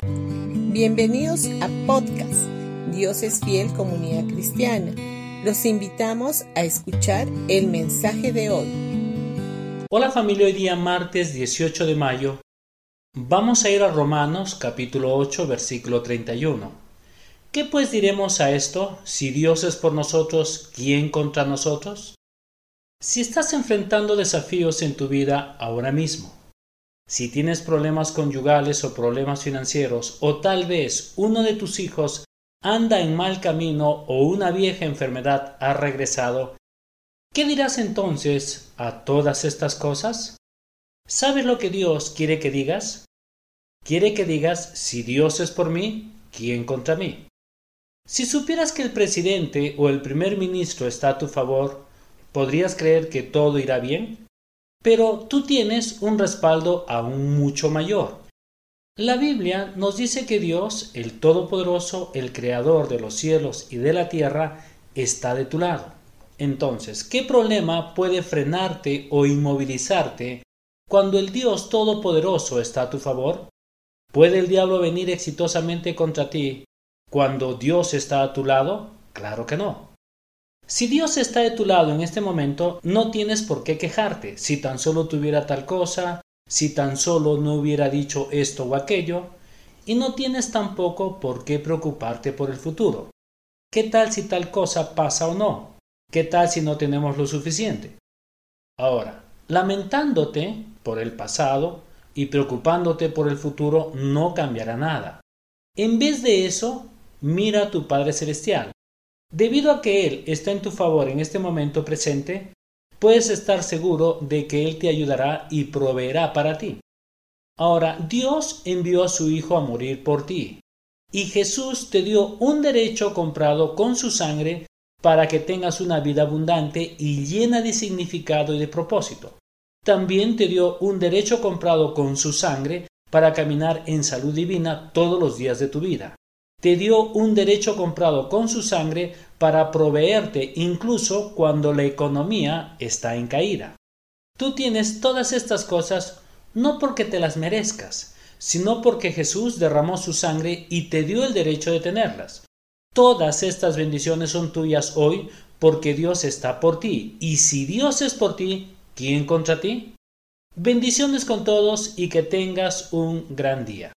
Bienvenidos a podcast Dios es fiel comunidad cristiana. Los invitamos a escuchar el mensaje de hoy. Hola familia, hoy día martes 18 de mayo vamos a ir a Romanos capítulo 8 versículo 31. ¿Qué pues diremos a esto? Si Dios es por nosotros, ¿quién contra nosotros? Si estás enfrentando desafíos en tu vida ahora mismo, si tienes problemas conyugales o problemas financieros, o tal vez uno de tus hijos anda en mal camino o una vieja enfermedad ha regresado, ¿qué dirás entonces a todas estas cosas? ¿Sabes lo que Dios quiere que digas? Quiere que digas, si Dios es por mí, ¿quién contra mí? Si supieras que el presidente o el primer ministro está a tu favor, podrías creer que todo irá bien, pero tú tienes un respaldo aún mucho mayor. La Biblia nos dice que Dios, el Todopoderoso, el Creador de los cielos y de la tierra, está de tu lado. Entonces, ¿qué problema puede frenarte o inmovilizarte cuando el Dios Todopoderoso está a tu favor? ¿Puede el diablo venir exitosamente contra ti cuando Dios está a tu lado? Claro que no. Si Dios está de tu lado en este momento, no tienes por qué quejarte. Si tan solo tuviera tal cosa, si tan solo no hubiera dicho esto o aquello, y no tienes tampoco por qué preocuparte por el futuro. ¿Qué tal si tal cosa pasa o no? ¿Qué tal si no tenemos lo suficiente? Ahora, lamentándote por el pasado y preocupándote por el futuro no cambiará nada. En vez de eso, mira a tu Padre Celestial Debido a que Él está en tu favor en este momento presente, puedes estar seguro de que Él te ayudará y proveerá para ti. Ahora, Dios envió a su Hijo a morir por ti, y Jesús te dio un derecho comprado con su sangre para que tengas una vida abundante y llena de significado y de propósito. También te dio un derecho comprado con su sangre para caminar en salud divina todos los días de tu vida te dio un derecho comprado con su sangre para proveerte incluso cuando la economía está en caída. Tú tienes todas estas cosas no porque te las merezcas, sino porque Jesús derramó su sangre y te dio el derecho de tenerlas. Todas estas bendiciones son tuyas hoy porque Dios está por ti. Y si Dios es por ti, ¿quién contra ti? Bendiciones con todos y que tengas un gran día.